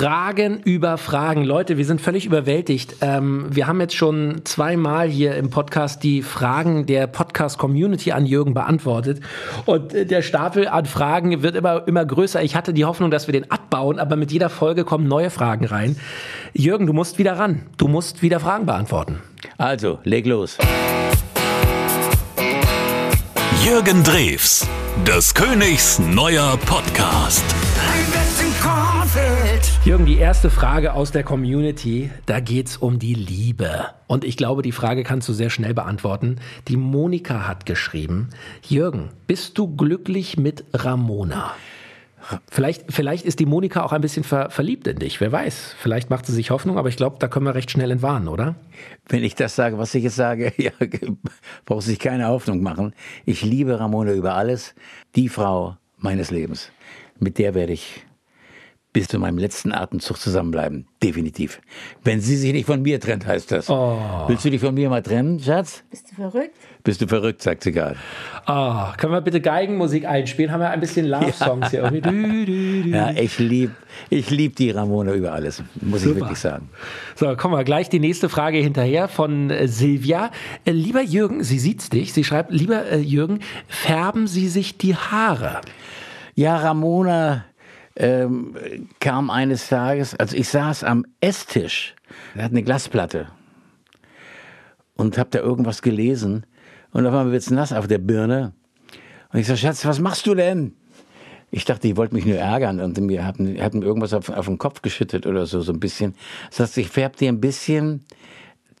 Fragen über Fragen. Leute, wir sind völlig überwältigt. Ähm, wir haben jetzt schon zweimal hier im Podcast die Fragen der Podcast-Community an Jürgen beantwortet. Und äh, der Stapel an Fragen wird immer, immer größer. Ich hatte die Hoffnung, dass wir den abbauen, aber mit jeder Folge kommen neue Fragen rein. Jürgen, du musst wieder ran. Du musst wieder Fragen beantworten. Also, leg los. Jürgen Drews, des Königs neuer Podcast. Jürgen, die erste Frage aus der Community, da geht's um die Liebe. Und ich glaube, die Frage kannst du sehr schnell beantworten. Die Monika hat geschrieben, Jürgen, bist du glücklich mit Ramona? Vielleicht, vielleicht ist die Monika auch ein bisschen ver, verliebt in dich, wer weiß. Vielleicht macht sie sich Hoffnung, aber ich glaube, da können wir recht schnell entwarnen, oder? Wenn ich das sage, was ich jetzt sage, ja, braucht sich keine Hoffnung machen. Ich liebe Ramona über alles. Die Frau meines Lebens. Mit der werde ich bis zu meinem letzten Atemzug zusammenbleiben. Definitiv. Wenn sie sich nicht von mir trennt, heißt das. Oh. Willst du dich von mir mal trennen, Schatz? Bist du verrückt? Bist du verrückt, sagt sie gerade. Oh, können wir bitte Geigenmusik einspielen? Haben wir ein bisschen Love-Songs ja. hier. Du, du, du. Ja, ich liebe ich lieb die Ramona über alles, muss Super. ich wirklich sagen. So, kommen wir gleich die nächste Frage hinterher von äh, Silvia. Äh, lieber Jürgen, sie sieht's dich, sie schreibt, lieber äh, Jürgen, färben Sie sich die Haare? Ja, Ramona ähm, kam eines Tages, also ich saß am Esstisch, er hat eine Glasplatte und habe da irgendwas gelesen und auf einmal wird es nass auf der Birne und ich sage, Schatz, was machst du denn? Ich dachte, die wollten mich nur ärgern und mir hatten, hatten irgendwas auf, auf den Kopf geschüttet oder so, so ein bisschen. Das heißt, ich färb dir ein bisschen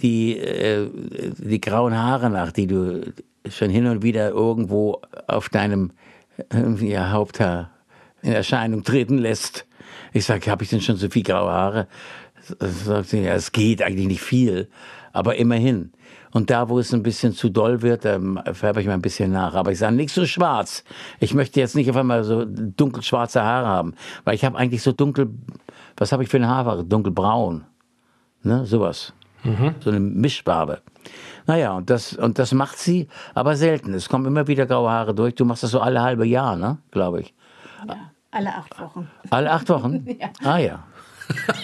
die, äh, die grauen Haare nach, die du schon hin und wieder irgendwo auf deinem äh, ja, Haupthaar in Erscheinung treten lässt. Ich sage, habe ich denn schon so viel graue Haare? Sagt sie, ja, es geht eigentlich nicht viel, aber immerhin. Und da, wo es ein bisschen zu doll wird, ähm, färbe ich mal ein bisschen nach. Aber ich sage, nicht so schwarz. Ich möchte jetzt nicht auf einmal so dunkelschwarze Haare haben, weil ich habe eigentlich so dunkel, was habe ich für eine Haarfarbe? Dunkelbraun. Ne, sowas. Mhm. So eine Mischfarbe. Naja, und das, und das macht sie, aber selten. Es kommen immer wieder graue Haare durch. Du machst das so alle halbe Jahr, ne, glaube ich. Ja. Alle acht Wochen. Alle acht Wochen? ja. Ah ja.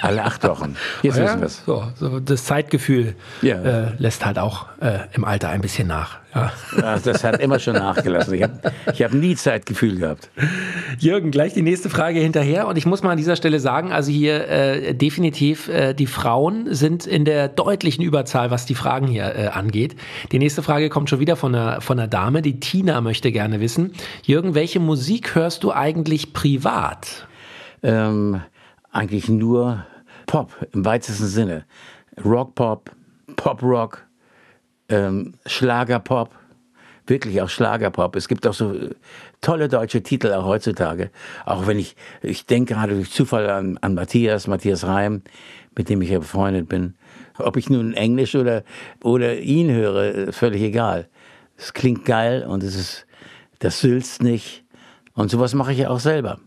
Alle acht Wochen. Jetzt ja, wissen wir es. So, so, das Zeitgefühl ja. äh, lässt halt auch äh, im Alter ein bisschen nach. Ja. das hat immer schon nachgelassen. Ich habe hab nie Zeitgefühl gehabt. Jürgen, gleich die nächste Frage hinterher. Und ich muss mal an dieser Stelle sagen, also hier äh, definitiv, äh, die Frauen sind in der deutlichen Überzahl, was die Fragen hier äh, angeht. Die nächste Frage kommt schon wieder von einer, von einer Dame. Die Tina möchte gerne wissen, Jürgen, welche Musik hörst du eigentlich privat? Ähm, eigentlich nur Pop im weitesten Sinne. Rock-Pop, Pop-Rock, ähm, Schlager-Pop, wirklich auch Schlager-Pop. Es gibt auch so äh, tolle deutsche Titel auch heutzutage. Auch wenn ich, ich denke gerade durch Zufall an, an Matthias, Matthias Reim, mit dem ich ja befreundet bin. Ob ich nun Englisch oder, oder ihn höre, völlig egal. Es klingt geil und es ist, das sülzt nicht. Und sowas mache ich ja auch selber.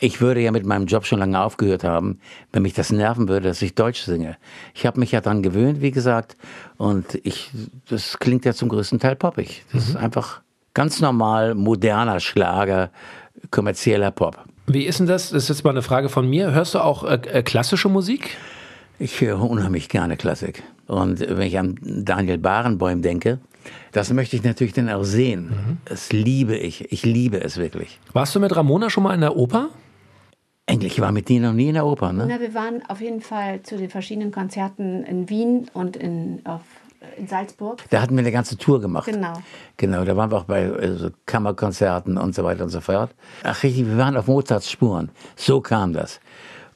Ich würde ja mit meinem Job schon lange aufgehört haben, wenn mich das nerven würde, dass ich Deutsch singe. Ich habe mich ja daran gewöhnt, wie gesagt, und ich, das klingt ja zum größten Teil poppig. Das mhm. ist einfach ganz normal, moderner Schlager, kommerzieller Pop. Wie ist denn das? Das ist jetzt mal eine Frage von mir. Hörst du auch äh, äh klassische Musik? Ich höre unheimlich gerne Klassik. Und wenn ich an Daniel Barenboim denke, das möchte ich natürlich dann auch sehen. Mhm. Das liebe ich. Ich liebe es wirklich. Warst du mit Ramona schon mal in der Oper? Eigentlich, ich war mit dir noch nie in der Oper, ne? Na, wir waren auf jeden Fall zu den verschiedenen Konzerten in Wien und in, auf, in Salzburg. Da hatten wir eine ganze Tour gemacht. Genau. Genau, da waren wir auch bei also Kammerkonzerten und so weiter und so fort. Ach richtig, wir waren auf Mozarts Spuren. So kam das.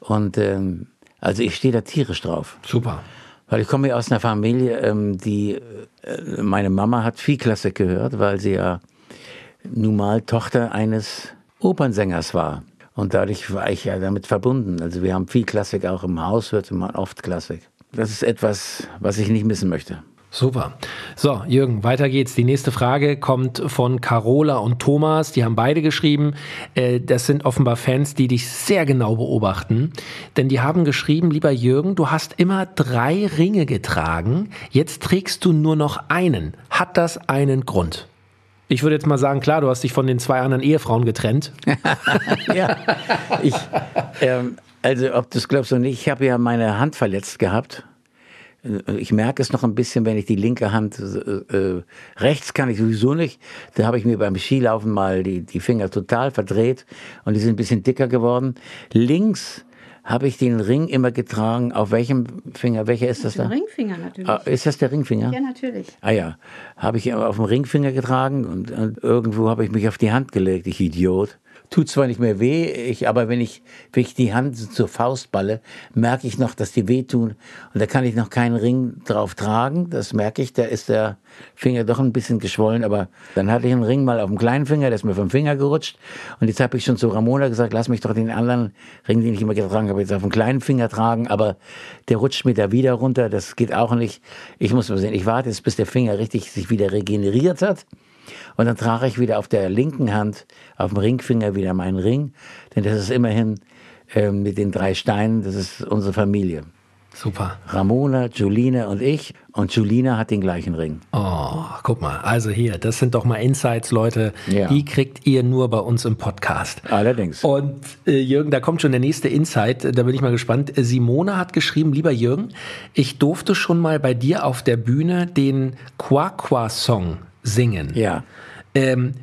Und ähm, also ich stehe da tierisch drauf. Super. Weil ich komme ja aus einer Familie, ähm, die, äh, meine Mama hat viel Klassik gehört, weil sie ja nun mal Tochter eines Opernsängers war. Und dadurch war ich ja damit verbunden. Also wir haben viel Klassik auch im Haus, hört man oft Klassik. Das ist etwas, was ich nicht missen möchte. Super. So, Jürgen, weiter geht's. Die nächste Frage kommt von Carola und Thomas. Die haben beide geschrieben. Äh, das sind offenbar Fans, die dich sehr genau beobachten. Denn die haben geschrieben, lieber Jürgen, du hast immer drei Ringe getragen. Jetzt trägst du nur noch einen. Hat das einen Grund? Ich würde jetzt mal sagen, klar, du hast dich von den zwei anderen Ehefrauen getrennt. ja, ich, ähm, Also, ob du es glaubst oder nicht, ich habe ja meine Hand verletzt gehabt. Äh, Ich merke es noch ein bisschen, wenn ich die linke Hand, äh, äh, rechts kann ich sowieso nicht. Da habe ich mir beim Skilaufen mal die, die Finger total verdreht und die sind ein bisschen dicker geworden. Links habe ich den Ring immer getragen. Auf welchem Finger? Welcher ist das Den da? Ringfinger natürlich. Ah, ist das der Ringfinger? Ja, natürlich. Ah ja, habe ich immer auf dem Ringfinger getragen und, und irgendwo habe ich mich auf die Hand gelegt, ich Idiot. Tut zwar nicht mehr weh, ich, aber wenn ich, wenn ich die Hand zur Faust balle, merke ich noch, dass die wehtun. Und da kann ich noch keinen Ring drauf tragen. Das merke ich, da ist der Finger doch ein bisschen geschwollen. Aber dann hatte ich einen Ring mal auf dem kleinen Finger, der ist mir vom Finger gerutscht. Und jetzt habe ich schon zu Ramona gesagt, lass mich doch den anderen Ring, den ich immer getragen habe, jetzt auf dem kleinen Finger tragen. Aber der rutscht mir da wieder runter. Das geht auch nicht. Ich muss mal sehen, ich warte jetzt, bis der Finger richtig sich wieder regeneriert hat. Und dann trage ich wieder auf der linken Hand, auf dem Ringfinger wieder meinen Ring. Denn das ist immerhin äh, mit den drei Steinen, das ist unsere Familie. Super. Ramona, Julina und ich. Und Julina hat den gleichen Ring. Oh, guck mal. Also hier, das sind doch mal Insights, Leute. Ja. Die kriegt ihr nur bei uns im Podcast. Allerdings. Und äh, Jürgen, da kommt schon der nächste Insight. Da bin ich mal gespannt. Simone hat geschrieben, lieber Jürgen, ich durfte schon mal bei dir auf der Bühne den Qua-Qua-Song singen. Ja. Ähm,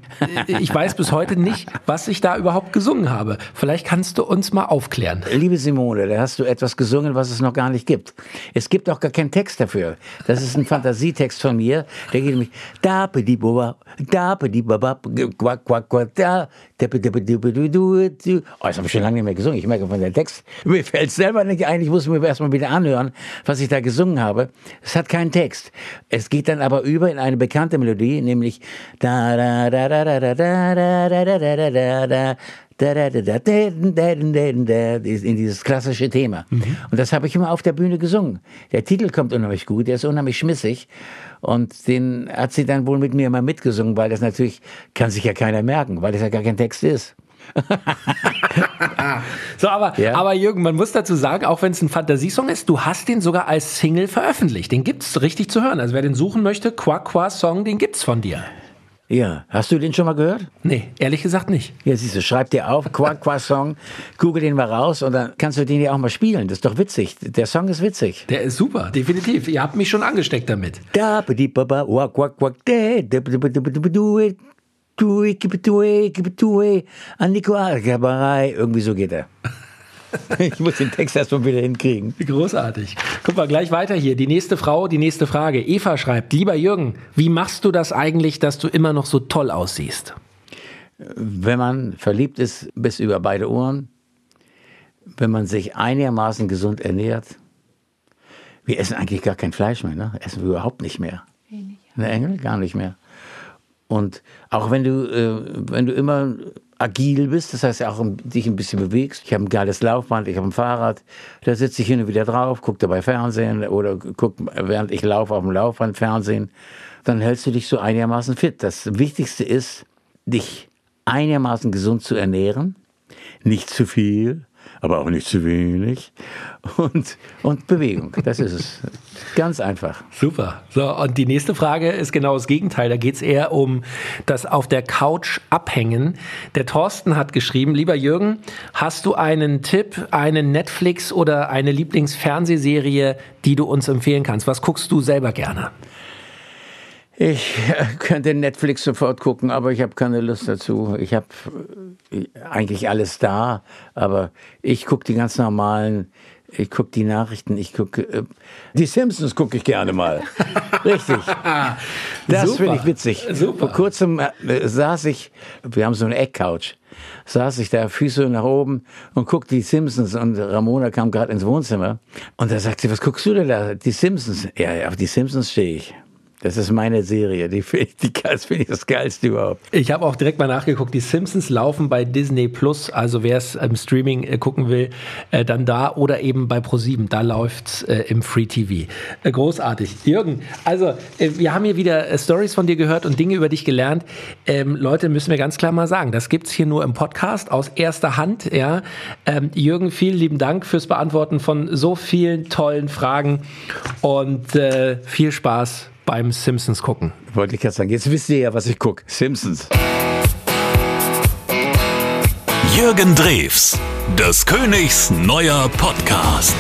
äh, ich weiß bis heute nicht, was ich da überhaupt gesungen habe. Vielleicht kannst du uns mal aufklären. Liebe Simone, da hast du etwas gesungen, was es noch gar nicht gibt. Es gibt auch gar keinen Text dafür. Das ist ein Fantasietext von mir. Der geht nämlich da di boba da di baba quack quack quack da du du. Oh, das habe ich schon lange nicht mehr gesungen. Ich merke von der Text. Mir fällt selber nicht ein. Ich muss mir erstmal wieder anhören, was ich da gesungen habe. Es hat keinen Text. Es geht dann aber über in eine bekannte Melodie, nämlich da in dieses klassische Thema. Mhm. Und das habe ich immer auf der Bühne gesungen. Der Titel kommt unheimlich gut, der ist unheimlich schmissig. Und den hat sie dann wohl mit mir immer mitgesungen, weil das natürlich kann sich ja keiner merken, weil das ja gar kein Text ist. so, aber, ja. aber Jürgen, man muss dazu sagen, auch wenn es ein Fantasiesong ist, du hast den sogar als Single veröffentlicht. Den gibt es richtig zu hören. Also wer den suchen möchte, Qua Qua Song, den gibt es von dir. Ja, hast du den schon mal gehört? Nee, ehrlich gesagt nicht. Ja, siehst du, schreib dir auf, Quack Quack Song, google den mal raus und dann kannst du den ja auch mal spielen. Das ist doch witzig. Der Song ist witzig. Der ist super, definitiv. Ihr habt mich schon angesteckt damit. Da, ba, di, ba, ba, wa, quack, quack, de, de, de, de, de, de, do it, do it, gib it away, gib it away, an Nico Algaberei. Irgendwie so geht er. Ich muss den Text erstmal wieder hinkriegen. Großartig. Guck mal, gleich weiter hier. Die nächste Frau, die nächste Frage. Eva schreibt, lieber Jürgen, wie machst du das eigentlich, dass du immer noch so toll aussiehst? Wenn man verliebt ist bis über beide Ohren, wenn man sich einigermaßen gesund ernährt, wir essen eigentlich gar kein Fleisch mehr, ne? Essen wir überhaupt nicht mehr. Wenig. Ne, Engel? Gar nicht mehr. Und auch wenn du, äh, wenn du immer agil bist, das heißt ja auch dich ein bisschen bewegst. Ich habe ein geiles Laufband, ich habe ein Fahrrad, da sitze ich hin und wieder drauf, gucke dabei Fernsehen oder guck, während ich laufe auf dem Laufband Fernsehen. Dann hältst du dich so einigermaßen fit. Das Wichtigste ist, dich einigermaßen gesund zu ernähren. Nicht zu viel, aber auch nicht zu wenig. Und, und Bewegung, das ist es. Ganz einfach. Super. So, und die nächste Frage ist genau das Gegenteil. Da geht es eher um das auf der Couch abhängen. Der Thorsten hat geschrieben, lieber Jürgen, hast du einen Tipp, eine Netflix oder eine Lieblingsfernsehserie, die du uns empfehlen kannst? Was guckst du selber gerne? Ich äh, könnte Netflix sofort gucken, aber ich habe keine Lust dazu. Ich habe äh, eigentlich alles da, aber ich gucke die ganz normalen, ich gucke die Nachrichten, ich gucke, äh, die Simpsons gucke ich gerne mal. Richtig. Das finde ich witzig. Super. Vor kurzem äh, saß ich, wir haben so eine Eckcouch, saß ich da, Füße nach oben und guckte die Simpsons und Ramona kam gerade ins Wohnzimmer und da sagt sie, was guckst du denn da? Die Simpsons. Ja, ja, auf die Simpsons stehe ich. Das ist meine Serie, die finde ich, das Geilste überhaupt. Ich habe auch direkt mal nachgeguckt. Die Simpsons laufen bei Disney Plus. Also wer es im Streaming äh, gucken will, äh, dann da oder eben bei Pro7. Da läuft's äh, im Free TV. Äh, großartig. Jürgen, also äh, wir haben hier wieder äh, Stories von dir gehört und Dinge über dich gelernt. Ähm, Leute, müssen wir ganz klar mal sagen, das gibt's hier nur im Podcast aus erster Hand. Ja, ähm, Jürgen, vielen lieben Dank fürs Beantworten von so vielen tollen Fragen und viel Spaß beim Simpsons gucken. Wollte ich gerade sagen, jetzt wisst ihr ja, was ich gucke. Simpsons. Jürgen Drews, des Königs neuer Podcast.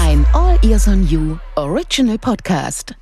Ein All Ears on You Original Podcast.